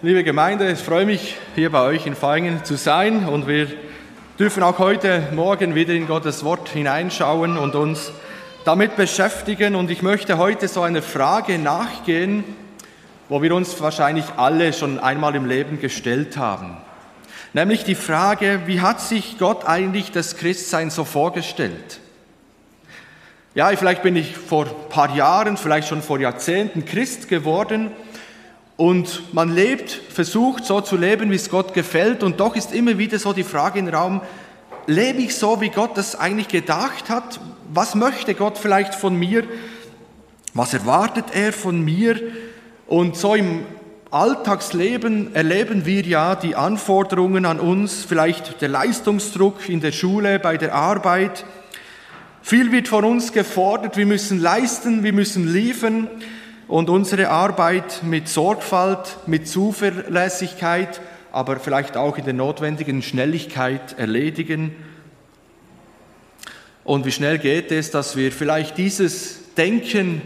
Liebe Gemeinde, ich freue mich, hier bei euch in Feingen zu sein und wir dürfen auch heute Morgen wieder in Gottes Wort hineinschauen und uns damit beschäftigen. Und ich möchte heute so einer Frage nachgehen, wo wir uns wahrscheinlich alle schon einmal im Leben gestellt haben. Nämlich die Frage, wie hat sich Gott eigentlich das Christsein so vorgestellt? Ja, vielleicht bin ich vor ein paar Jahren, vielleicht schon vor Jahrzehnten Christ geworden und man lebt, versucht so zu leben, wie es Gott gefällt. Und doch ist immer wieder so die Frage im Raum, lebe ich so, wie Gott das eigentlich gedacht hat? Was möchte Gott vielleicht von mir? Was erwartet er von mir? Und so im Alltagsleben erleben wir ja die Anforderungen an uns, vielleicht der Leistungsdruck in der Schule, bei der Arbeit. Viel wird von uns gefordert, wir müssen leisten, wir müssen liefern und unsere Arbeit mit Sorgfalt, mit Zuverlässigkeit, aber vielleicht auch in der notwendigen Schnelligkeit erledigen. Und wie schnell geht es, dass wir vielleicht dieses Denken,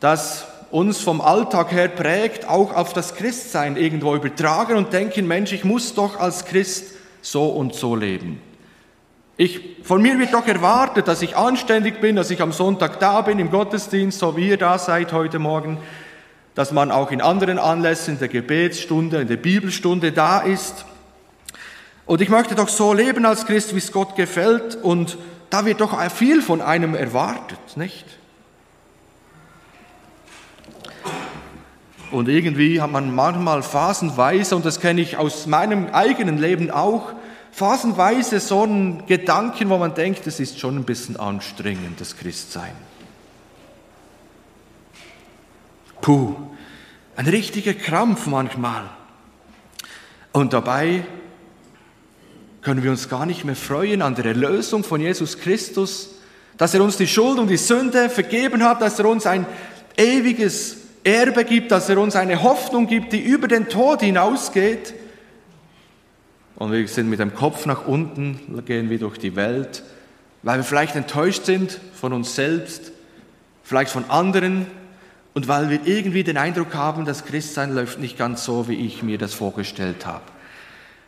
das uns vom Alltag her prägt, auch auf das Christsein irgendwo übertragen und denken, Mensch, ich muss doch als Christ so und so leben. Ich, von mir wird doch erwartet, dass ich anständig bin, dass ich am Sonntag da bin im Gottesdienst, so wie ihr da seid heute Morgen, dass man auch in anderen Anlässen, in der Gebetsstunde, in der Bibelstunde da ist. Und ich möchte doch so leben als Christ, wie es Gott gefällt. Und da wird doch viel von einem erwartet, nicht? Und irgendwie hat man manchmal phasenweise, und das kenne ich aus meinem eigenen Leben auch, phasenweise so einen Gedanken, wo man denkt, es ist schon ein bisschen anstrengend, das Christsein. Puh, ein richtiger Krampf manchmal. Und dabei können wir uns gar nicht mehr freuen an der Erlösung von Jesus Christus, dass er uns die Schuld und die Sünde vergeben hat, dass er uns ein ewiges Erbe gibt, dass er uns eine Hoffnung gibt, die über den Tod hinausgeht und wir sind mit dem Kopf nach unten, gehen wir durch die Welt, weil wir vielleicht enttäuscht sind von uns selbst, vielleicht von anderen und weil wir irgendwie den Eindruck haben, das Christsein läuft nicht ganz so, wie ich mir das vorgestellt habe.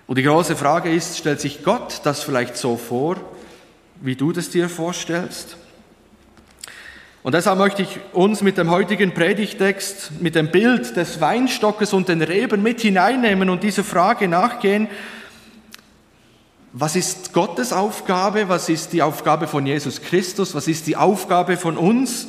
Und die große Frage ist, stellt sich Gott das vielleicht so vor, wie du das dir vorstellst? Und deshalb möchte ich uns mit dem heutigen Predigtext, mit dem Bild des Weinstockes und den Reben mit hineinnehmen und dieser Frage nachgehen, was ist Gottes Aufgabe? Was ist die Aufgabe von Jesus Christus? Was ist die Aufgabe von uns?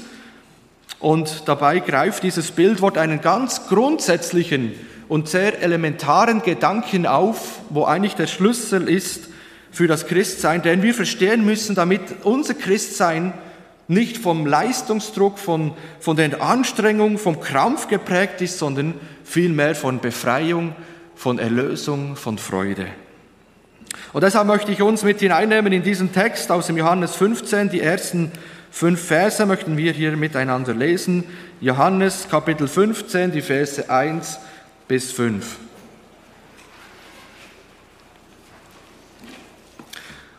Und dabei greift dieses Bildwort einen ganz grundsätzlichen und sehr elementaren Gedanken auf, wo eigentlich der Schlüssel ist für das Christsein, den wir verstehen müssen, damit unser Christsein nicht vom Leistungsdruck, von, von der Anstrengung, vom Krampf geprägt ist, sondern vielmehr von Befreiung, von Erlösung, von Freude. Und deshalb möchte ich uns mit hineinnehmen in diesen Text aus dem Johannes 15. Die ersten fünf Verse möchten wir hier miteinander lesen. Johannes Kapitel 15, die Verse 1 bis 5.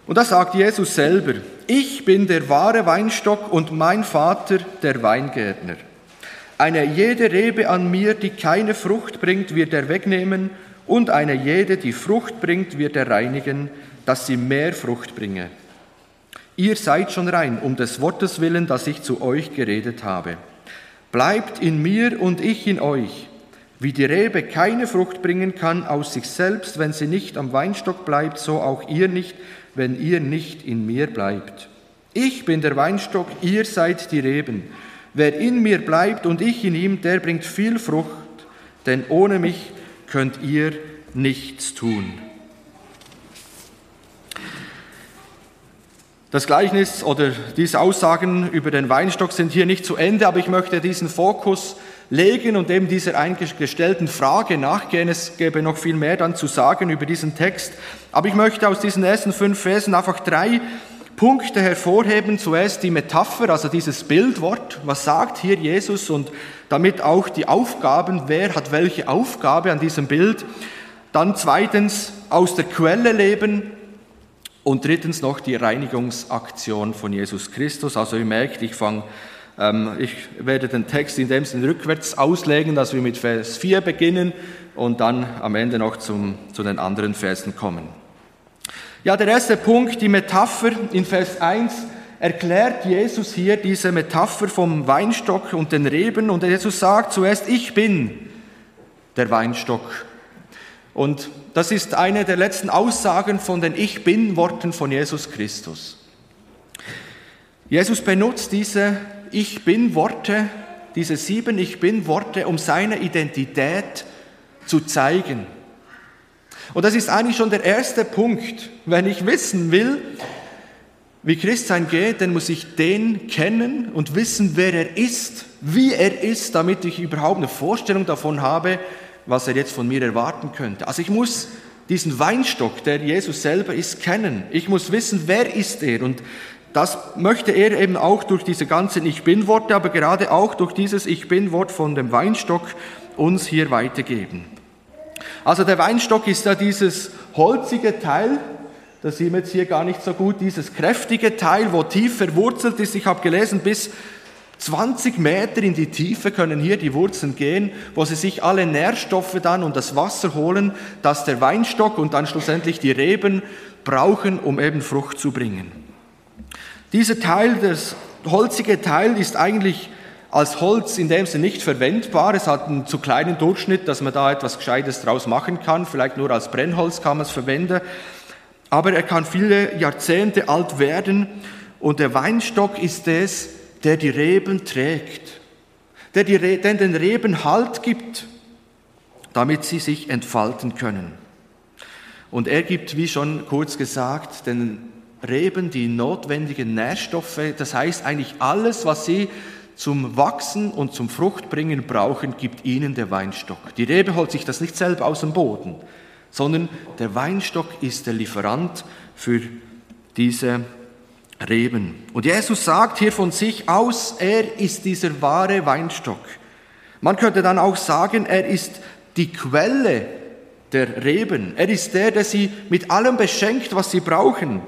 Und da sagt Jesus selber, ich bin der wahre Weinstock und mein Vater der Weingärtner. Eine jede Rebe an mir, die keine Frucht bringt, wird er wegnehmen und eine jede, die Frucht bringt, wird er reinigen, dass sie mehr Frucht bringe. Ihr seid schon rein, um des Wortes willen, das ich zu euch geredet habe. Bleibt in mir und ich in euch. Wie die Rebe keine Frucht bringen kann aus sich selbst, wenn sie nicht am Weinstock bleibt, so auch ihr nicht, wenn ihr nicht in mir bleibt. Ich bin der Weinstock, ihr seid die Reben. Wer in mir bleibt und ich in ihm, der bringt viel Frucht, denn ohne mich könnt ihr nichts tun. Das Gleichnis oder diese Aussagen über den Weinstock sind hier nicht zu Ende, aber ich möchte diesen Fokus legen und eben dieser eingestellten Frage nachgehen. Es gäbe noch viel mehr dann zu sagen über diesen Text. Aber ich möchte aus diesen ersten fünf Versen einfach drei Punkte hervorheben. Zuerst die Metapher, also dieses Bildwort. Was sagt hier Jesus und damit auch die Aufgaben, wer hat welche Aufgabe an diesem Bild. Dann zweitens aus der Quelle leben und drittens noch die Reinigungsaktion von Jesus Christus. Also ihr merkt, ich fange Ähm, ich werde den Text in dem Sinne rückwärts auslegen, dass wir mit Vers 4 beginnen und dann am Ende noch zum, zu den anderen Versen kommen. Ja, der erste Punkt, die Metapher in Vers 1 erklärt Jesus hier diese Metapher vom Weinstock und den Reben und Jesus sagt zuerst, ich bin der Weinstock. Und das ist eine der letzten Aussagen von den Ich bin Worten von Jesus Christus. Jesus benutzt diese Ich bin Worte, diese sieben Ich bin Worte, um seine Identität zu zeigen. Und das ist eigentlich schon der erste Punkt. Wenn ich wissen will, wie Christsein geht, dann muss ich den kennen und wissen, wer er ist, wie er ist, damit ich überhaupt eine Vorstellung davon habe, was er jetzt von mir erwarten könnte. Also ich muss diesen Weinstock, der Jesus selber ist, kennen. Ich muss wissen, wer ist er. Und das möchte er eben auch durch diese ganzen Ich bin-Worte, aber gerade auch durch dieses Ich bin-Wort von dem Weinstock uns hier weitergeben. Also der Weinstock ist ja dieses holzige Teil, das sehen wir jetzt hier gar nicht so gut, dieses kräftige Teil, wo tief verwurzelt ist. Ich habe gelesen, bis 20 Meter in die Tiefe können hier die Wurzeln gehen, wo sie sich alle Nährstoffe dann und das Wasser holen, das der Weinstock und dann schlussendlich die Reben brauchen, um eben Frucht zu bringen. Dieser Teil, das holzige Teil, ist eigentlich als Holz in dem Sinne nicht verwendbar. Es hat einen zu kleinen Durchschnitt, dass man da etwas Gescheites draus machen kann. Vielleicht nur als Brennholz kann man es verwenden. Aber er kann viele Jahrzehnte alt werden. Und der Weinstock ist es, der die Reben trägt, der, der den Reben Halt gibt, damit sie sich entfalten können. Und er gibt, wie schon kurz gesagt, den Reben die notwendigen Nährstoffe, das heißt eigentlich alles, was sie zum Wachsen und zum Fruchtbringen brauchen, gibt ihnen der Weinstock. Die Rebe holt sich das nicht selber aus dem Boden, sondern der Weinstock ist der Lieferant für diese Reben. Und Jesus sagt hier von sich aus, er ist dieser wahre Weinstock. Man könnte dann auch sagen, er ist die Quelle der Reben. Er ist der, der sie mit allem beschenkt, was sie brauchen.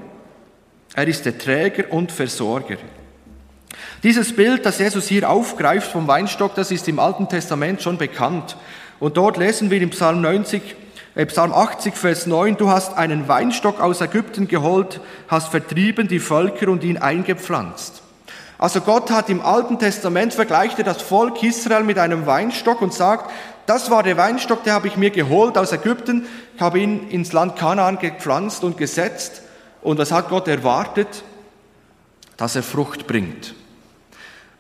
Er ist der Träger und Versorger. Dieses Bild, das Jesus hier aufgreift vom Weinstock, das ist im Alten Testament schon bekannt. Und dort lesen wir im Psalm 90, äh, Psalm 80, Vers 9, du hast einen Weinstock aus Ägypten geholt, hast vertrieben die Völker und ihn eingepflanzt. Also Gott hat im Alten Testament vergleicht er das Volk Israel mit einem Weinstock und sagt, das war der Weinstock, der habe ich mir geholt aus Ägypten, ich habe ihn ins Land Kanaan gepflanzt und gesetzt. Und was hat Gott erwartet? Dass er Frucht bringt.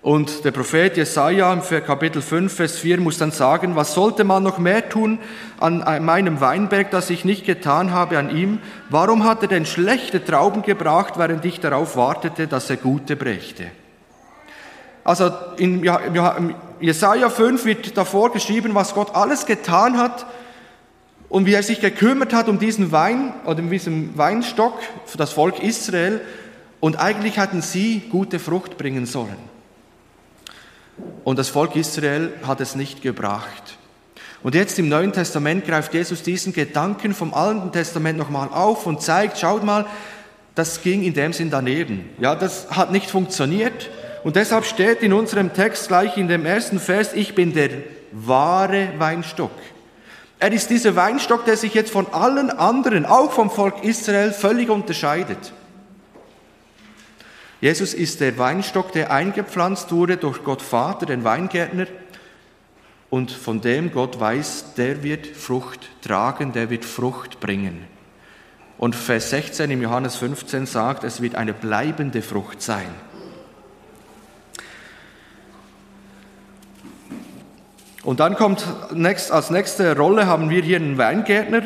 Und der Prophet Jesaja im Kapitel 5, Vers 4 muss dann sagen, was sollte man noch mehr tun an meinem Weinberg, das ich nicht getan habe an ihm? Warum hat er denn schlechte Trauben gebracht, während ich darauf wartete, dass er gute brächte? Also in Jesaja 5 wird davor geschrieben, was Gott alles getan hat und wie er sich gekümmert hat um diesen Wein oder um diesen Weinstock für das Volk Israel. Und eigentlich hatten sie gute Frucht bringen sollen. Und das Volk Israel hat es nicht gebracht. Und jetzt im Neuen Testament greift Jesus diesen Gedanken vom Alten Testament nochmal auf und zeigt, schaut mal, das ging in dem Sinn daneben. Ja, das hat nicht funktioniert. Und deshalb steht in unserem Text gleich in dem ersten Vers, ich bin der wahre Weinstock. Er ist dieser Weinstock, der sich jetzt von allen anderen, auch vom Volk Israel, völlig unterscheidet. Jesus ist der Weinstock, der eingepflanzt wurde durch Gott Vater, den Weingärtner, und von dem Gott weiß, der wird Frucht tragen, der wird Frucht bringen. Und Vers 16 im Johannes 15 sagt, es wird eine bleibende Frucht sein. Und dann kommt als nächste Rolle haben wir hier einen Weingärtner.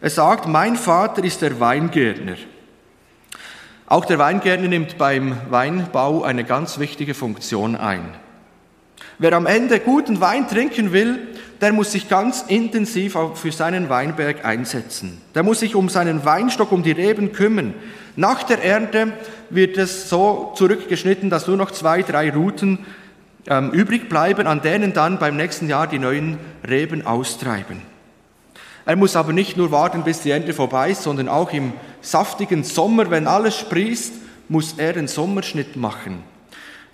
Er sagt, mein Vater ist der Weingärtner. Auch der Weingärtner nimmt beim Weinbau eine ganz wichtige Funktion ein. Wer am Ende guten Wein trinken will, der muss sich ganz intensiv für seinen Weinberg einsetzen. Der muss sich um seinen Weinstock, um die Reben kümmern. Nach der Ernte wird es so zurückgeschnitten, dass nur noch zwei, drei Routen ähm, übrig bleiben, an denen dann beim nächsten Jahr die neuen Reben austreiben. Er muss aber nicht nur warten, bis die Ernte vorbei ist, sondern auch im saftigen Sommer, wenn alles sprießt, muss er den Sommerschnitt machen,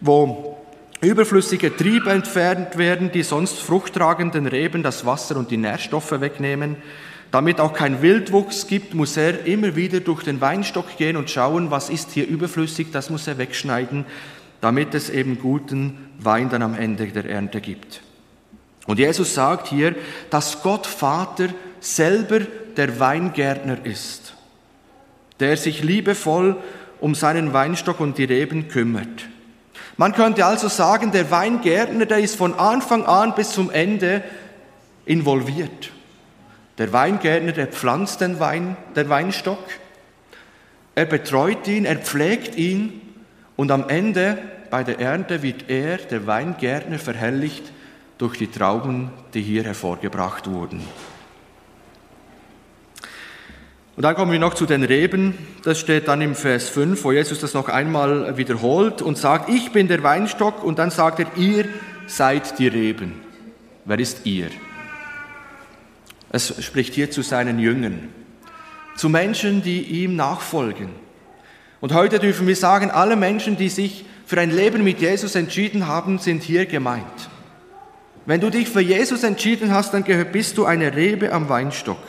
wo überflüssige Triebe entfernt werden, die sonst fruchttragenden Reben das Wasser und die Nährstoffe wegnehmen. Damit auch kein Wildwuchs gibt, muss er immer wieder durch den Weinstock gehen und schauen, was ist hier überflüssig, das muss er wegschneiden, damit es eben guten Wein dann am Ende der Ernte gibt. Und Jesus sagt hier, dass Gott Vater selber der Weingärtner ist, der sich liebevoll um seinen Weinstock und die Reben kümmert. Man könnte also sagen, der Weingärtner, der ist von Anfang an bis zum Ende involviert. Der Weingärtner, der pflanzt den Wein, den Weinstock, er betreut ihn, er pflegt ihn und am Ende bei der Ernte wird er, der Weingärtner, verherrlicht durch die Trauben, die hier hervorgebracht wurden. Und dann kommen wir noch zu den Reben. Das steht dann im Vers 5, wo Jesus das noch einmal wiederholt und sagt, ich bin der Weinstock. Und dann sagt er, ihr seid die Reben. Wer ist ihr? Es spricht hier zu seinen Jüngern, zu Menschen, die ihm nachfolgen. Und heute dürfen wir sagen, alle Menschen, die sich für ein Leben mit Jesus entschieden haben, sind hier gemeint. Wenn du dich für Jesus entschieden hast, dann bist du eine Rebe am Weinstock.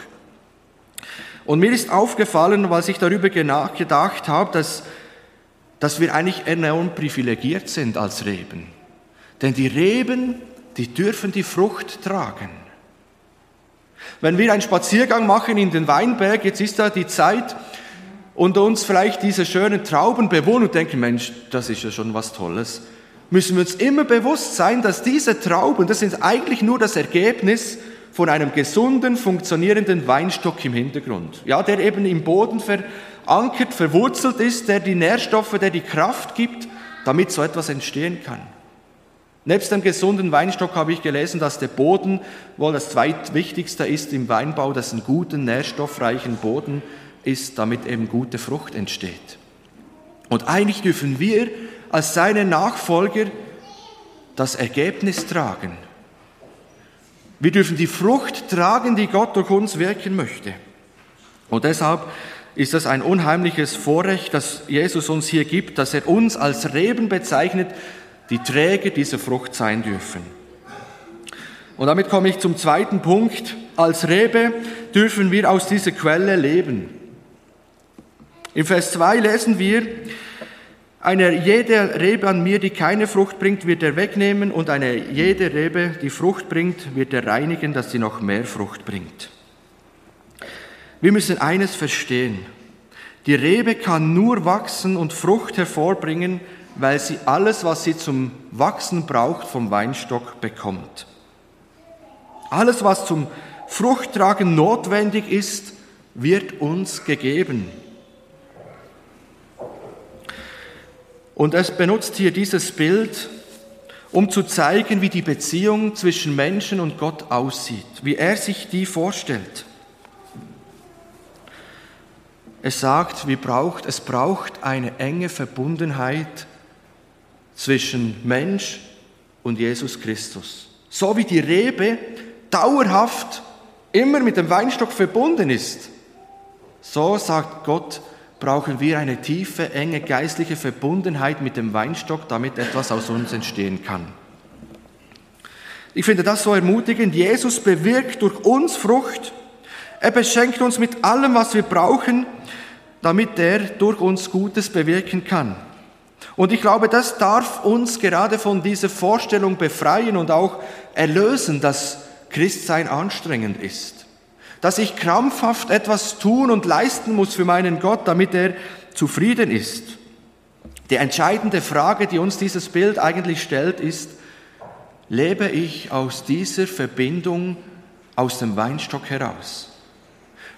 Und mir ist aufgefallen, weil ich darüber nachgedacht habe, dass, dass wir eigentlich enorm privilegiert sind als Reben. Denn die Reben, die dürfen die Frucht tragen. Wenn wir einen Spaziergang machen in den Weinberg, jetzt ist da die Zeit, und uns vielleicht diese schönen Trauben bewohnen und denken, Mensch, das ist ja schon was Tolles müssen wir uns immer bewusst sein, dass diese Trauben, das sind eigentlich nur das Ergebnis von einem gesunden, funktionierenden Weinstock im Hintergrund. Ja, der eben im Boden verankert, verwurzelt ist, der die Nährstoffe, der die Kraft gibt, damit so etwas entstehen kann. Nebst dem gesunden Weinstock habe ich gelesen, dass der Boden wohl das zweitwichtigste ist im Weinbau, dass ein guten, nährstoffreichen Boden ist, damit eben gute Frucht entsteht. Und eigentlich dürfen wir als seine Nachfolger das Ergebnis tragen. Wir dürfen die Frucht tragen, die Gott durch uns wirken möchte. Und deshalb ist das ein unheimliches Vorrecht, das Jesus uns hier gibt, dass er uns als Reben bezeichnet, die Träger dieser Frucht sein dürfen. Und damit komme ich zum zweiten Punkt. Als Rebe dürfen wir aus dieser Quelle leben. Im Vers 2 lesen wir, eine jede Rebe an mir, die keine Frucht bringt, wird er wegnehmen und eine jede Rebe, die Frucht bringt, wird er reinigen, dass sie noch mehr Frucht bringt. Wir müssen eines verstehen. Die Rebe kann nur wachsen und Frucht hervorbringen, weil sie alles, was sie zum Wachsen braucht, vom Weinstock bekommt. Alles, was zum Fruchttragen notwendig ist, wird uns gegeben. Und es benutzt hier dieses Bild, um zu zeigen, wie die Beziehung zwischen Menschen und Gott aussieht, wie er sich die vorstellt. Es sagt, wie braucht, es braucht eine enge Verbundenheit zwischen Mensch und Jesus Christus. So wie die Rebe dauerhaft immer mit dem Weinstock verbunden ist, so sagt Gott, brauchen wir eine tiefe, enge geistliche Verbundenheit mit dem Weinstock, damit etwas aus uns entstehen kann. Ich finde das so ermutigend. Jesus bewirkt durch uns Frucht. Er beschenkt uns mit allem, was wir brauchen, damit er durch uns Gutes bewirken kann. Und ich glaube, das darf uns gerade von dieser Vorstellung befreien und auch erlösen, dass Christsein anstrengend ist dass ich krampfhaft etwas tun und leisten muss für meinen Gott, damit er zufrieden ist. Die entscheidende Frage, die uns dieses Bild eigentlich stellt, ist, lebe ich aus dieser Verbindung aus dem Weinstock heraus?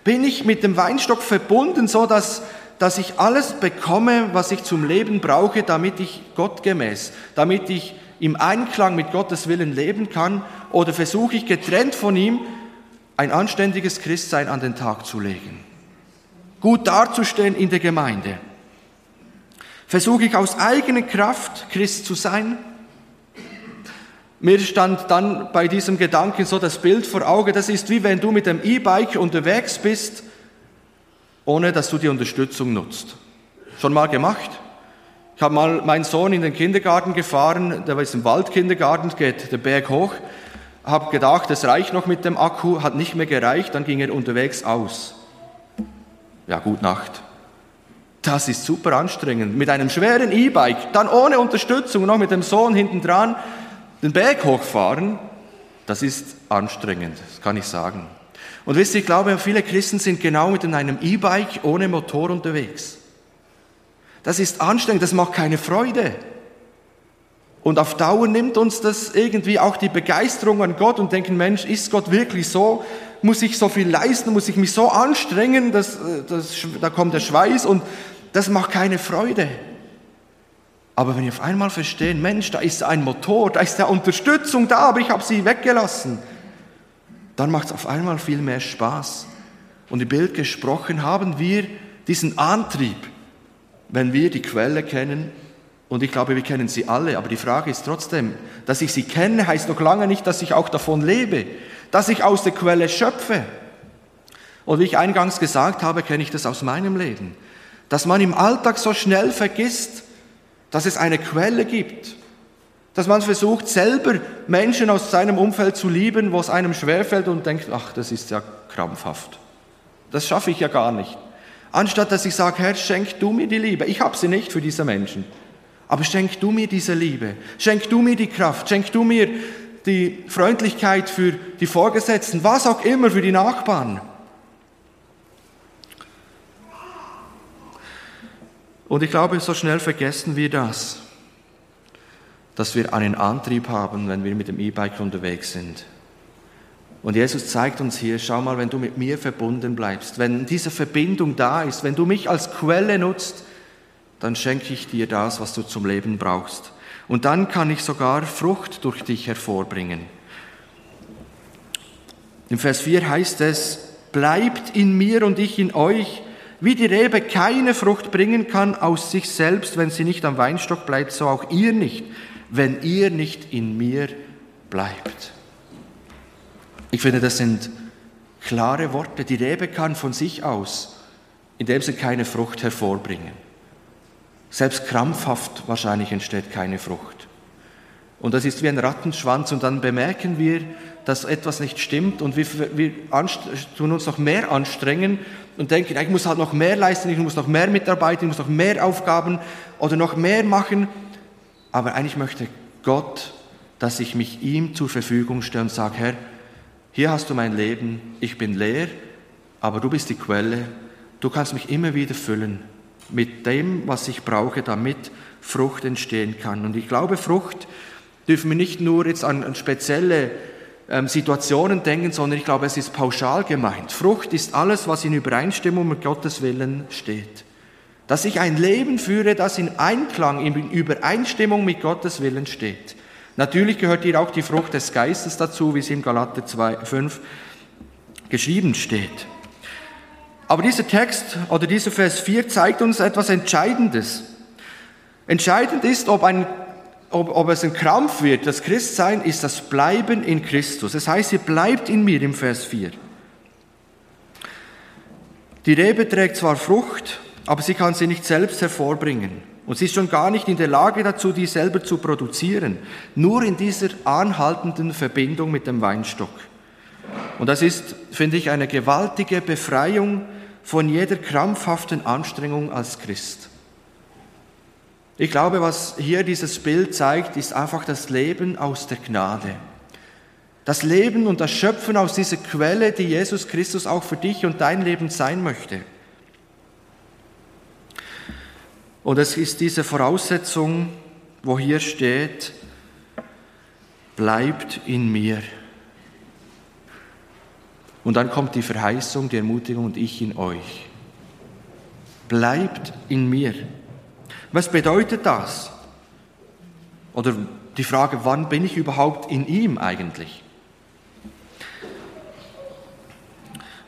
Bin ich mit dem Weinstock verbunden, so dass, dass ich alles bekomme, was ich zum Leben brauche, damit ich gottgemäß, damit ich im Einklang mit Gottes Willen leben kann? Oder versuche ich getrennt von ihm ein anständiges Christsein an den Tag zu legen, gut dazustehen in der Gemeinde. Versuche ich aus eigener Kraft Christ zu sein? Mir stand dann bei diesem Gedanken so das Bild vor Auge, das ist wie wenn du mit dem E-Bike unterwegs bist, ohne dass du die Unterstützung nutzt. Schon mal gemacht? Ich habe mal meinen Sohn in den Kindergarten gefahren, der jetzt im Waldkindergarten, geht der Berg hoch, habe gedacht, es reicht noch mit dem Akku, hat nicht mehr gereicht, dann ging er unterwegs aus. Ja, gut Nacht. Das ist super anstrengend. Mit einem schweren E-Bike, dann ohne Unterstützung, noch mit dem Sohn hinten dran, den Berg hochfahren, das ist anstrengend, das kann ich sagen. Und wisst ihr, ich glaube, viele Christen sind genau mit einem E-Bike ohne Motor unterwegs. Das ist anstrengend, das macht keine Freude. Und auf Dauer nimmt uns das irgendwie auch die Begeisterung an Gott und denken, Mensch, ist Gott wirklich so? Muss ich so viel leisten? Muss ich mich so anstrengen? Dass, äh, dass, da kommt der Schweiß und das macht keine Freude. Aber wenn wir auf einmal verstehen, Mensch, da ist ein Motor, da ist ja Unterstützung da, aber ich habe sie weggelassen, dann macht es auf einmal viel mehr Spaß. Und im Bild gesprochen haben wir diesen Antrieb, wenn wir die Quelle kennen, und ich glaube, wir kennen sie alle, aber die Frage ist trotzdem, dass ich sie kenne, heißt noch lange nicht, dass ich auch davon lebe, dass ich aus der Quelle schöpfe. Und wie ich eingangs gesagt habe, kenne ich das aus meinem Leben, dass man im Alltag so schnell vergisst, dass es eine Quelle gibt, dass man versucht, selber Menschen aus seinem Umfeld zu lieben, wo es einem schwerfällt und denkt, ach, das ist ja krampfhaft. Das schaffe ich ja gar nicht. Anstatt dass ich sage, Herr, schenk du mir die Liebe. Ich habe sie nicht für diese Menschen. Aber schenk du mir diese Liebe. Schenk du mir die Kraft. Schenk du mir die Freundlichkeit für die Vorgesetzten. Was auch immer für die Nachbarn. Und ich glaube, so schnell vergessen wir das, dass wir einen Antrieb haben, wenn wir mit dem E-Bike unterwegs sind. Und Jesus zeigt uns hier, schau mal, wenn du mit mir verbunden bleibst, wenn diese Verbindung da ist, wenn du mich als Quelle nutzt, dann schenke ich dir das, was du zum Leben brauchst. Und dann kann ich sogar Frucht durch dich hervorbringen. Im Vers 4 heißt es, bleibt in mir und ich in euch, wie die Rebe keine Frucht bringen kann aus sich selbst, wenn sie nicht am Weinstock bleibt, so auch ihr nicht, wenn ihr nicht in mir bleibt. Ich finde, das sind klare Worte. Die Rebe kann von sich aus in dem sie keine Frucht hervorbringen. Selbst krampfhaft wahrscheinlich entsteht keine Frucht. Und das ist wie ein Rattenschwanz und dann bemerken wir, dass etwas nicht stimmt und wir, wir tun uns noch mehr anstrengen und denken, ich muss halt noch mehr leisten, ich muss noch mehr mitarbeiten, ich muss noch mehr Aufgaben oder noch mehr machen. Aber eigentlich möchte Gott, dass ich mich ihm zur Verfügung stelle und sage, Herr, hier hast du mein Leben, ich bin leer, aber du bist die Quelle, du kannst mich immer wieder füllen mit dem, was ich brauche, damit Frucht entstehen kann. Und ich glaube, Frucht dürfen wir nicht nur jetzt an, spezielle ähm, Situationen denken, sondern ich glaube, es ist pauschal gemeint. Frucht ist alles, was in Übereinstimmung mit Gottes Willen steht. Dass ich ein Leben führe, das in Einklang, in Übereinstimmung mit Gottes Willen steht. Natürlich gehört hier auch die Frucht des Geistes dazu, wie es im Galater 2, 5 geschrieben steht. Aber dieser Text oder dieser Vers 4 zeigt uns etwas Entscheidendes. Entscheidend ist, ob, ein, ob, ob es ein Krampf wird. Das Christsein ist das Bleiben in Christus. Das heißt, ihr bleibt in mir im Vers 4. Die Rebe trägt zwar Frucht, aber sie kann sie nicht selbst hervorbringen. Und sie ist schon gar nicht in der Lage dazu, die selber zu produzieren. Nur in dieser anhaltenden Verbindung mit dem Weinstock. Und das ist, finde ich, eine gewaltige Befreiung von jeder krampfhaften Anstrengung als Christ. Ich glaube, was hier dieses Bild zeigt, ist einfach das Leben aus der Gnade. Das Leben und das Schöpfen aus dieser Quelle, die Jesus Christus auch für dich und dein Leben sein möchte. Und es ist diese Voraussetzung, wo hier steht, bleibt in mir. Und dann kommt die Verheißung, die Ermutigung und ich in euch. Bleibt in mir. Was bedeutet das? Oder die Frage, wann bin ich überhaupt in ihm eigentlich?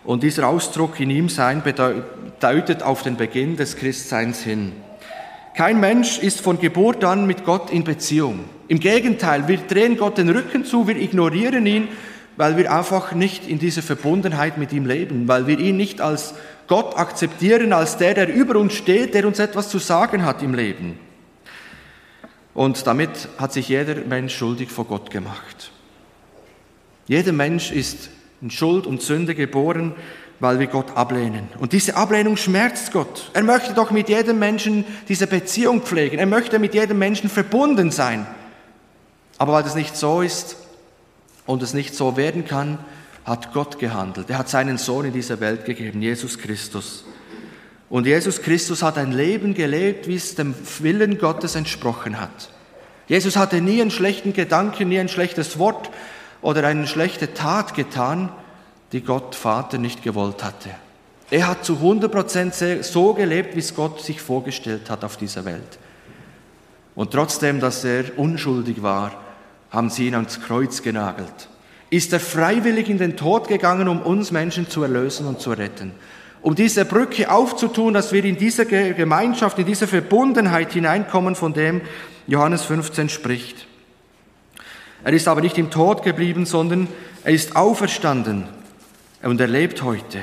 Und dieser Ausdruck in ihm sein bedeutet auf den Beginn des Christseins hin. Kein Mensch ist von Geburt an mit Gott in Beziehung. Im Gegenteil, wir drehen Gott den Rücken zu, wir ignorieren ihn, weil wir einfach nicht in dieser Verbundenheit mit ihm leben, weil wir ihn nicht als Gott akzeptieren, als der, der über uns steht, der uns etwas zu sagen hat im Leben. Und damit hat sich jeder Mensch schuldig vor Gott gemacht. Jeder Mensch ist in Schuld und Sünde geboren, weil wir Gott ablehnen. Und diese Ablehnung schmerzt Gott. Er möchte doch mit jedem Menschen diese Beziehung pflegen. Er möchte mit jedem Menschen verbunden sein. Aber weil das nicht so ist und es nicht so werden kann, hat Gott gehandelt. Er hat seinen Sohn in diese Welt gegeben, Jesus Christus. Und Jesus Christus hat ein Leben gelebt, wie es dem Willen Gottes entsprochen hat. Jesus hatte nie einen schlechten Gedanken, nie ein schlechtes Wort oder eine schlechte Tat getan, die Gott Vater nicht gewollt hatte. Er hat zu 100 Prozent so gelebt, wie es Gott sich vorgestellt hat auf dieser Welt. Und trotzdem, dass er unschuldig war, haben sie ihn ans Kreuz genagelt. Ist er freiwillig in den Tod gegangen, um uns Menschen zu erlösen und zu retten. Um diese Brücke aufzutun, dass wir in diese Gemeinschaft, in diese Verbundenheit hineinkommen, von dem Johannes 15 spricht. Er ist aber nicht im Tod geblieben, sondern er ist auferstanden und er lebt heute.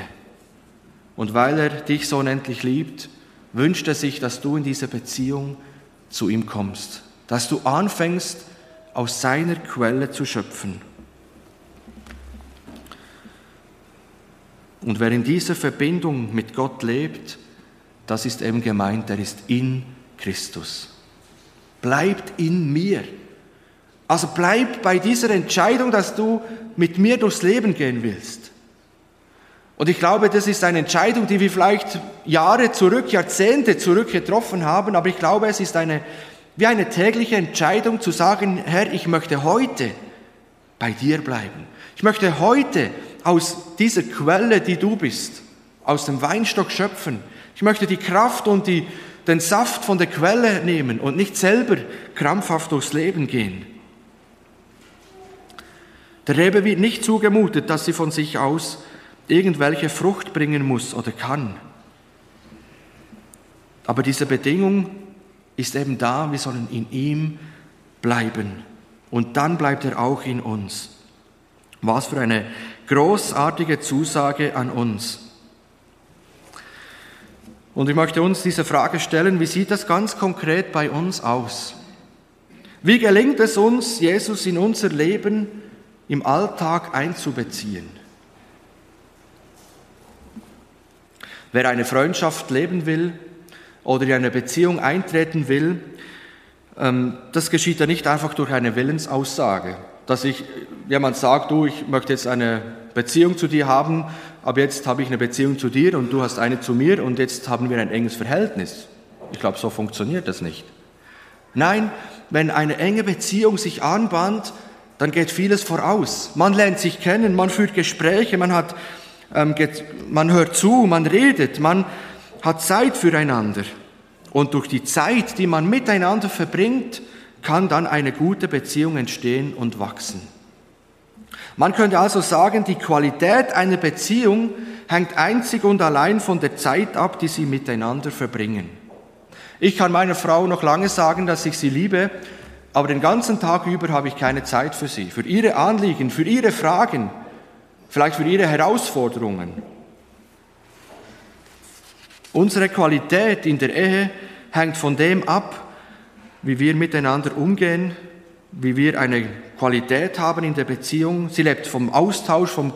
Und weil er dich so unendlich liebt, wünscht er sich, dass du in diese Beziehung zu ihm kommst, dass du anfängst, aus seiner Quelle zu schöpfen. Und wer in dieser Verbindung mit Gott lebt, das ist eben gemeint, der ist in Christus. Bleibt in mir. Also bleib bei dieser Entscheidung, dass du mit mir durchs Leben gehen willst. Und ich glaube, das ist eine Entscheidung, die wir vielleicht Jahre zurück, Jahrzehnte zurück getroffen haben, aber ich glaube, es ist eine, wie eine tägliche Entscheidung zu sagen, Herr, ich möchte heute bei dir bleiben. Ich möchte heute aus dieser Quelle, die du bist, aus dem Weinstock schöpfen. Ich möchte die Kraft und die, den Saft von der Quelle nehmen und nicht selber krampfhaft durchs Leben gehen. Der Rebe wird nicht zugemutet, dass sie von sich aus irgendwelche Frucht bringen muss oder kann. Aber diese Bedingung ist eben da, wir sollen in ihm bleiben. Und dann bleibt er auch in uns. Was für eine großartige Zusage an uns. Und ich möchte uns diese Frage stellen, wie sieht das ganz konkret bei uns aus? Wie gelingt es uns, Jesus in unser Leben im Alltag einzubeziehen? Wer eine Freundschaft leben will oder in eine Beziehung eintreten will, ähm, das geschieht ja nicht einfach durch eine Willensaussage, dass ich jemand sagt, du, ich möchte jetzt eine Beziehung zu dir haben, aber jetzt habe ich eine Beziehung zu dir und du hast eine zu mir und jetzt haben wir ein enges Verhältnis. Ich glaube, so funktioniert das nicht. Nein, wenn eine enge Beziehung sich anbahnt, dann geht vieles voraus. Man lernt sich kennen, man führt Gespräche, man hat ähm, man hört zu, man redet, man hat Zeit füreinander. Und durch die Zeit, die man miteinander verbringt, kann dann eine gute Beziehung entstehen und wachsen. Man könnte also sagen, die Qualität einer Beziehung hängt einzig und allein von der Zeit ab, die sie miteinander verbringen. Ich kann meiner Frau noch lange sagen, dass ich sie liebe, aber den ganzen Tag über habe ich keine Zeit für sie, für ihre Anliegen, für ihre Fragen, vielleicht für ihre Herausforderungen. Unsere Qualität in der Ehe hängt von dem ab, wie wir miteinander umgehen, wie wir eine Qualität haben in der Beziehung. Sie lebt vom Austausch, vom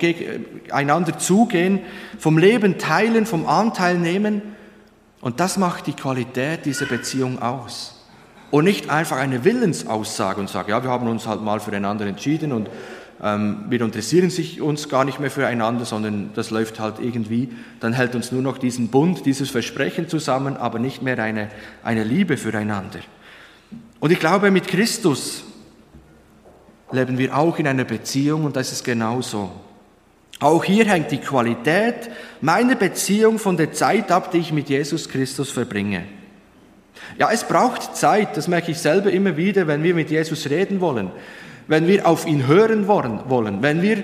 einander zugehen, vom Leben teilen, vom Anteil nehmen. Und das macht die Qualität dieser Beziehung aus. Und nicht einfach eine Willensaussage und sagen, ja, wir haben uns halt mal füreinander entschieden und wir interessieren sich uns gar nicht mehr füreinander, sondern das läuft halt irgendwie, dann hält uns nur noch diesen Bund, dieses Versprechen zusammen, aber nicht mehr eine, eine Liebe füreinander. Und ich glaube, mit Christus leben wir auch in einer Beziehung und das ist genauso. Auch hier hängt die Qualität meiner Beziehung von der Zeit ab, die ich mit Jesus Christus verbringe. Ja, es braucht Zeit, das merke ich selber immer wieder, wenn wir mit Jesus reden wollen wenn wir auf ihn hören wollen, wenn wir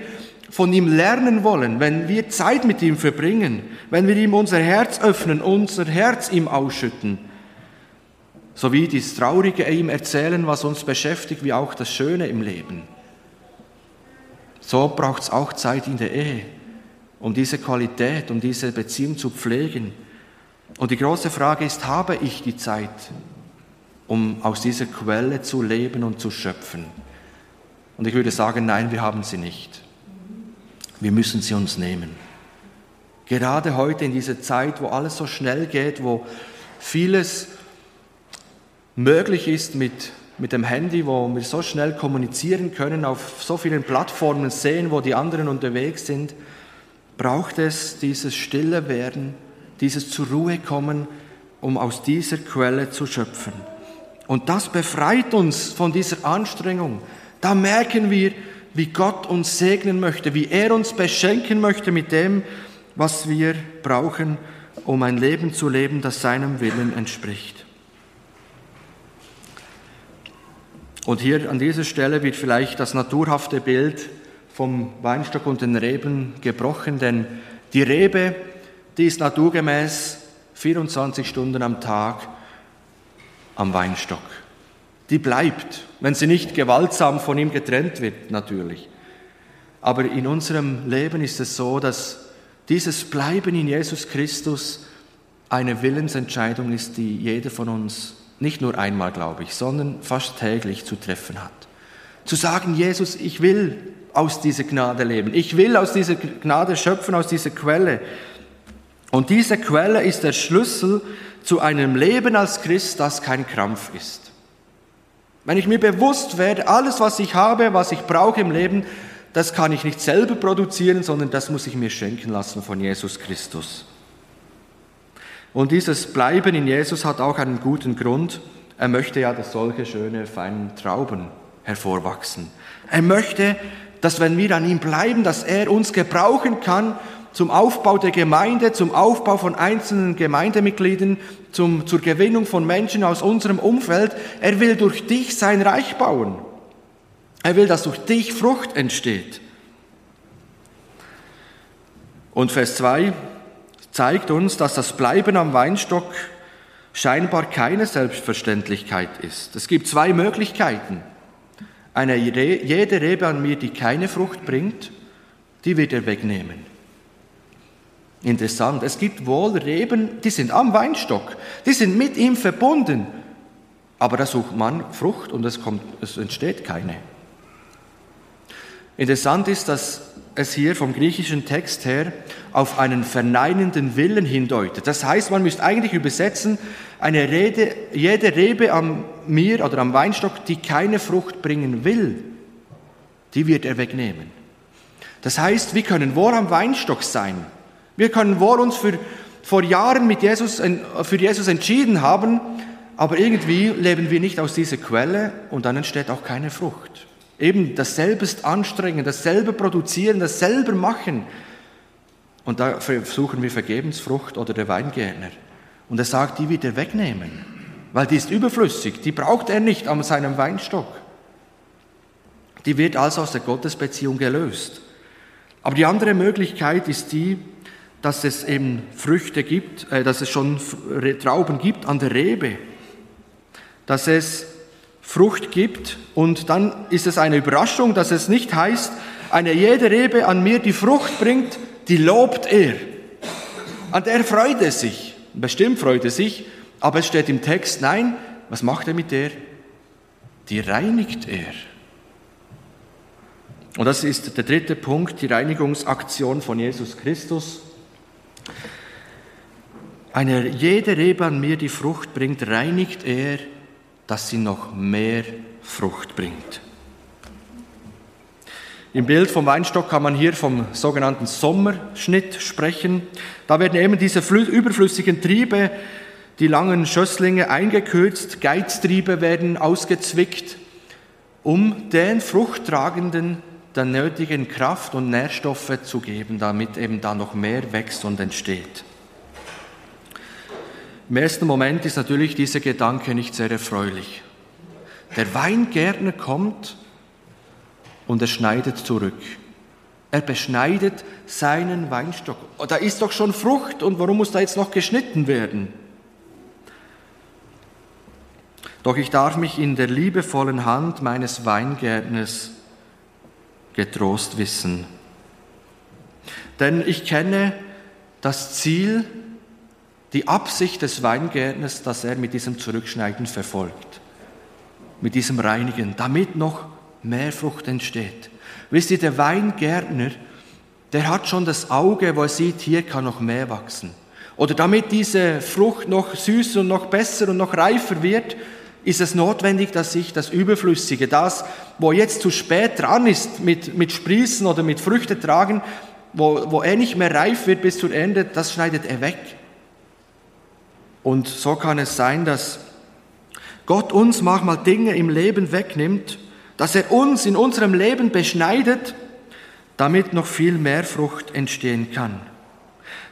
von ihm lernen wollen, wenn wir Zeit mit ihm verbringen, wenn wir ihm unser Herz öffnen, unser Herz ihm ausschütten, sowie das Traurige ihm erzählen, was uns beschäftigt, wie auch das Schöne im Leben. So braucht es auch Zeit in der Ehe, um diese Qualität, um diese Beziehung zu pflegen. Und die große Frage ist, habe ich die Zeit? um aus dieser Quelle zu leben und zu schöpfen. Und ich würde sagen, nein, wir haben sie nicht. Wir müssen sie uns nehmen. Gerade heute in dieser Zeit, wo alles so schnell geht, wo vieles möglich ist mit, mit dem Handy, wo wir so schnell kommunizieren können, auf so vielen Plattformen sehen, wo die anderen unterwegs sind, braucht es dieses stille Werden, dieses zur Ruhe kommen, um aus dieser Quelle zu schöpfen. Und das befreit uns von dieser Anstrengung. Da merken wir, wie Gott uns segnen möchte, wie er uns beschenken möchte mit dem, was wir brauchen, um ein Leben zu leben, das seinem Willen entspricht. Und hier an dieser Stelle wird vielleicht das naturhafte Bild vom Weinstock und den Reben gebrochen, denn die Rebe, die ist naturgemäß 24 Stunden am Tag am Weinstock. Die bleibt, wenn sie nicht gewaltsam von ihm getrennt wird, natürlich. Aber in unserem Leben ist es so, dass dieses Bleiben in Jesus Christus eine Willensentscheidung ist, die jeder von uns nicht nur einmal, glaube ich, sondern fast täglich zu treffen hat. Zu sagen, Jesus, ich will aus dieser Gnade leben. Ich will aus dieser Gnade schöpfen, aus dieser Quelle. Und diese Quelle ist der Schlüssel zu einem Leben als Christ, das kein Krampf ist. Wenn ich mir bewusst werde, alles, was ich habe, was ich brauche im Leben, das kann ich nicht selber produzieren, sondern das muss ich mir schenken lassen von Jesus Christus. Und dieses Bleiben in Jesus hat auch einen guten Grund. Er möchte ja, dass solche schöne, feine Trauben hervorwachsen. Er möchte, dass wenn wir an ihm bleiben, dass er uns gebrauchen kann, zum Aufbau der Gemeinde, zum Aufbau von einzelnen Gemeindemitgliedern, zum, zur Gewinnung von Menschen aus unserem Umfeld. Er will durch dich sein Reich bauen. Er will, dass durch dich Frucht entsteht. Und Vers 2 zeigt uns, dass das Bleiben am Weinstock scheinbar keine Selbstverständlichkeit ist. Es gibt zwei Möglichkeiten. Eine, jede Rebe an mir, die keine Frucht bringt, die wird er wegnehmen. Interessant. Es gibt wohl Reben, die sind am Weinstock, die sind mit ihm verbunden, aber da sucht man Frucht und es, kommt, es entsteht keine. Interessant ist, dass es hier vom griechischen Text her auf einen verneinenden Willen hindeutet. Das heißt, man müsste eigentlich übersetzen, eine Rede, jede Rebe am Mir oder am Weinstock, die keine Frucht bringen will, die wird er wegnehmen. Das heißt, wir können wohl am Weinstock sein, wir können wohl uns für, vor Jahren mit Jesus, für Jesus entschieden haben, aber irgendwie leben wir nicht aus dieser Quelle und dann entsteht auch keine Frucht. Eben dasselbe anstrengen, dasselbe produzieren, dasselbe machen. Und da versuchen wir Vergebensfrucht oder der Weingärtner. Und er sagt, die wird er wegnehmen, weil die ist überflüssig, die braucht er nicht an seinem Weinstock. Die wird also aus der Gottesbeziehung gelöst. Aber die andere Möglichkeit ist die, dass es eben Früchte gibt, äh, dass es schon Trauben gibt an der Rebe, dass es Frucht gibt und dann ist es eine Überraschung, dass es nicht heißt, eine jede Rebe an mir die Frucht bringt, die lobt er. An der freut er sich. Bestimmt freut er sich, aber es steht im Text, nein, was macht er mit der? Die reinigt er. Und das ist der dritte Punkt, die Reinigungsaktion von Jesus Christus. Eine jede Rebe an mir die Frucht bringt, reinigt er, dass sie noch mehr Frucht bringt. Im Bild vom Weinstock kann man hier vom sogenannten Sommerschnitt sprechen. Da werden eben diese überflüssigen Triebe, die langen Schösslinge eingekürzt, Geiztriebe werden ausgezwickt, um den Fruchttragenden der nötigen Kraft und Nährstoffe zu geben, damit eben da noch mehr wächst und entsteht. Im ersten Moment ist natürlich dieser Gedanke nicht sehr erfreulich. Der Weingärtner kommt und er schneidet zurück. Er beschneidet seinen Weinstock. Oh, da ist doch schon Frucht und warum muss da jetzt noch geschnitten werden? Doch ich darf mich in der liebevollen Hand meines Weingärtners getrost wissen. Denn ich kenne das Ziel die Absicht des Weingärtners, dass er mit diesem Zurückschneiden verfolgt. mit diesem Reinigen, damit noch mehr Frucht entsteht. Wisst ihr, der Weingärtner, der hat schon das Auge, wo er sieht, hier kann noch mehr wachsen. Oder damit diese Frucht noch süßer und noch besser und noch reifer wird, ist es notwendig, dass ich das Überflüssige, das, wo jetzt zu spät dran ist mit, mit Sprießen oder mit Früchte tragen, wo, wo er nicht mehr reif wird bis zur Ende, das schneidet er weg. Und so kann es sein, dass Gott uns manchmal Dinge im Leben wegnimmt, dass er uns in unserem Leben beschneidet, damit noch viel mehr Frucht entstehen kann.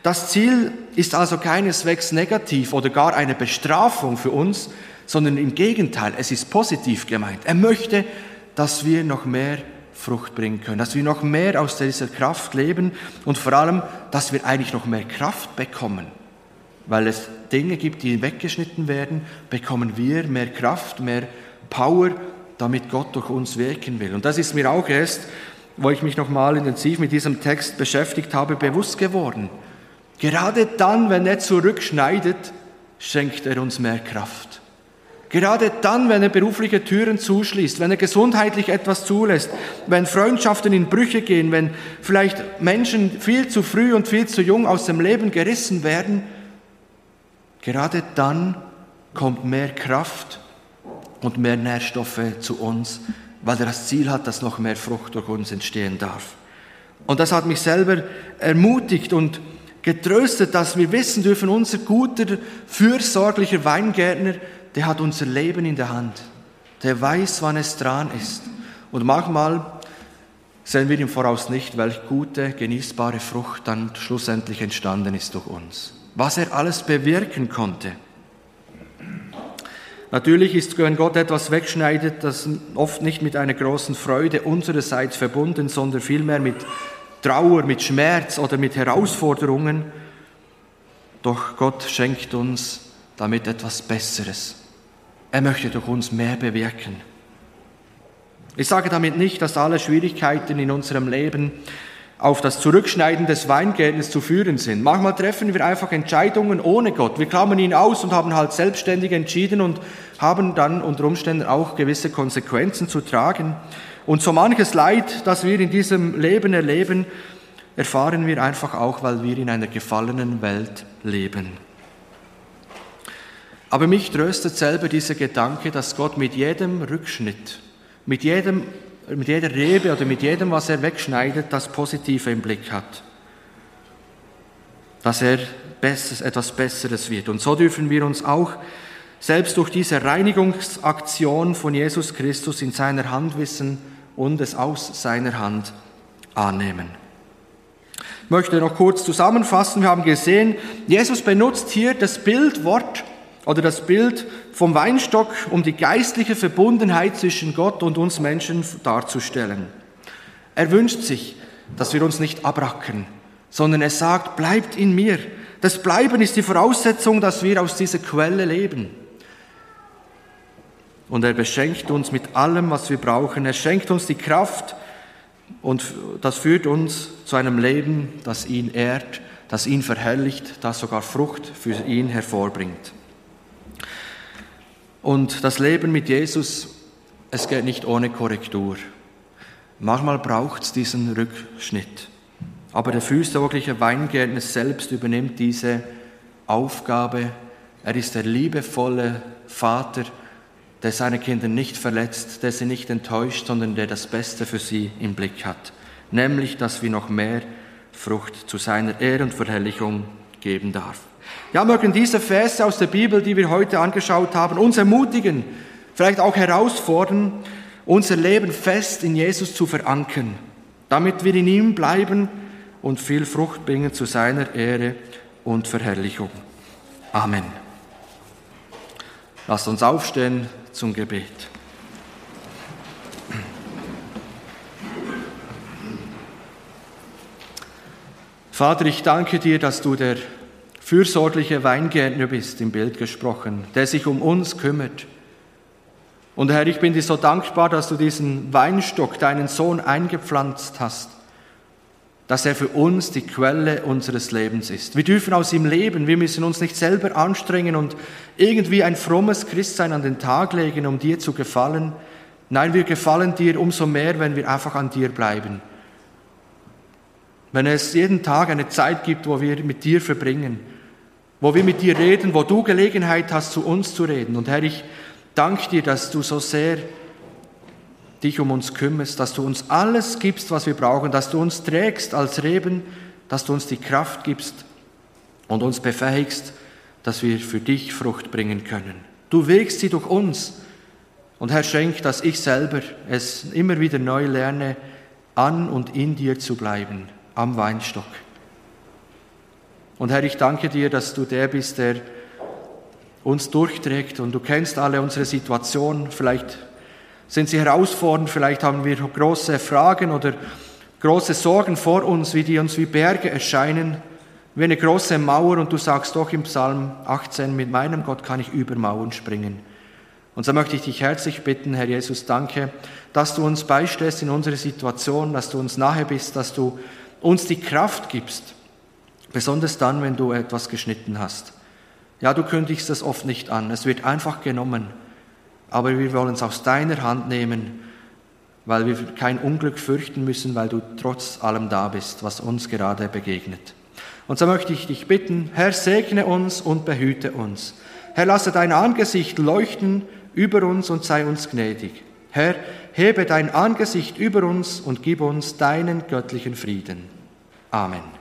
Das Ziel ist also keineswegs negativ oder gar eine Bestrafung für uns, sondern im Gegenteil, es ist positiv gemeint. Er möchte, dass wir noch mehr Frucht bringen können, dass wir noch mehr aus dieser Kraft leben und vor allem, dass wir eigentlich noch mehr Kraft bekommen. Weil es Dinge gibt, die weggeschnitten werden, bekommen wir mehr Kraft, mehr Power, damit Gott durch uns wirken will. Und das ist mir auch erst, wo ich mich nochmal intensiv mit diesem Text beschäftigt habe, bewusst geworden. Gerade dann, wenn er zurückschneidet, schenkt er uns mehr Kraft. Gerade dann, wenn er berufliche Türen zuschließt, wenn er gesundheitlich etwas zulässt, wenn Freundschaften in Brüche gehen, wenn vielleicht Menschen viel zu früh und viel zu jung aus dem Leben gerissen werden, gerade dann kommt mehr Kraft und mehr Nährstoffe zu uns, weil er das Ziel hat, dass noch mehr Frucht durch uns entstehen darf. Und das hat mich selber ermutigt und getröstet, dass wir wissen dürfen, unser guter, fürsorglicher Weingärtner, der hat unser Leben in der Hand. Der weiß, wann es dran ist. Und manchmal sehen wir im Voraus nicht, welche gute, genießbare Frucht dann schlussendlich entstanden ist durch uns. Was er alles bewirken konnte. Natürlich ist, wenn Gott etwas wegschneidet, das oft nicht mit einer großen Freude unsererseits verbunden, sondern vielmehr mit Trauer, mit Schmerz oder mit Herausforderungen. Doch Gott schenkt uns damit etwas Besseres. Er möchte durch uns mehr bewirken. Ich sage damit nicht, dass alle Schwierigkeiten in unserem Leben auf das Zurückschneiden des Weingärtens zu führen sind. Manchmal treffen wir einfach Entscheidungen ohne Gott. Wir klammern ihn aus und haben halt selbstständig entschieden und haben dann unter Umständen auch gewisse Konsequenzen zu tragen. Und so manches Leid, das wir in diesem Leben erleben, erfahren wir einfach auch, weil wir in einer gefallenen Welt leben. Aber mich tröstet selber dieser Gedanke, dass Gott mit jedem Rückschnitt, mit, jedem, mit jeder Rebe oder mit jedem, was er wegschneidet, das Positive im Blick hat. Dass er Besseres, etwas Besseres wird. Und so dürfen wir uns auch selbst durch diese Reinigungsaktion von Jesus Christus in seiner Hand wissen und es aus seiner Hand annehmen. Ich möchte noch kurz zusammenfassen. Wir haben gesehen, Jesus benutzt hier das Bildwort oder das Bild vom Weinstock, um die geistliche Verbundenheit zwischen Gott und uns Menschen darzustellen. Er wünscht sich, dass wir uns nicht abrackern, sondern er sagt, bleibt in mir. Das Bleiben ist die Voraussetzung, dass wir aus dieser Quelle leben. Und er beschenkt uns mit allem, was wir brauchen. Er schenkt uns die Kraft und das führt uns zu einem Leben, das ihn ehrt, das ihn verherrlicht, das sogar Frucht für ihn hervorbringt. Und das Leben mit Jesus, es geht nicht ohne Korrektur. Manchmal braucht es diesen Rückschnitt. Aber der fürsorgliche Weingärtner selbst übernimmt diese Aufgabe. Er ist der liebevolle Vater, der seine Kinder nicht verletzt, der sie nicht enttäuscht, sondern der das Beste für sie im Blick hat. Nämlich, dass wir noch mehr Frucht zu seiner Ehre und Verherrlichung geben darf. Ja, mögen diese Verse aus der Bibel, die wir heute angeschaut haben, uns ermutigen, vielleicht auch herausfordern, unser Leben fest in Jesus zu verankern, damit wir in ihm bleiben und viel Frucht bringen zu seiner Ehre und Verherrlichung. Amen. Lasst uns aufstehen zum Gebet. Vater, ich danke dir, dass du der fürsorgliche Weingärtner bist, im Bild gesprochen, der sich um uns kümmert. Und Herr, ich bin dir so dankbar, dass du diesen Weinstock, deinen Sohn, eingepflanzt hast. dass er für uns die Quelle unseres Lebens ist. Wir dürfen aus ihm leben, wir müssen uns nicht selber anstrengen und irgendwie ein frommes Christsein an den Tag legen, um dir zu gefallen. Nein, wir gefallen dir umso mehr, wenn wir einfach an dir bleiben. Wenn es jeden Tag eine Zeit gibt, wo wir mit dir verbringen, wo wir mit dir reden, wo du Gelegenheit hast, zu uns zu reden. Und Herr, ich danke dir, dass du so sehr dich um uns kümmerst, dass du uns alles gibst, was wir brauchen, dass du uns trägst als Reben, dass du uns die Kraft gibst und uns befähigst, dass wir für dich Frucht bringen können. Du wirkst sie durch uns. Und Herr, schenk, dass ich selber es immer wieder neu lerne, an und in dir zu bleiben, am Weinstock. Und Herr, ich danke dir, dass du der bist, der uns durchträgt und du kennst alle unsere Situationen. Vielleicht sind sie herausfordernd, vielleicht haben wir große Fragen oder große Sorgen vor uns, wie die uns wie Berge erscheinen, wie eine große Mauer und du sagst doch im Psalm 18, mit meinem Gott kann ich über Mauern springen. Und so möchte ich dich herzlich bitten, Herr Jesus, danke, dass du uns beistehst in unserer Situation, dass du uns nahe bist, dass du uns die Kraft gibst, besonders dann, wenn du etwas geschnitten hast. Ja, du kündigst es oft nicht an, es wird einfach genommen aber wir wollen es aus deiner Hand nehmen, weil wir kein Unglück fürchten müssen, weil du trotz allem da bist, was uns gerade begegnet. Und so möchte ich dich bitten, Herr, segne uns und behüte uns. Herr, lasse dein Angesicht leuchten über uns und sei uns gnädig. Herr, hebe dein Angesicht über uns und gib uns deinen göttlichen Frieden. Amen.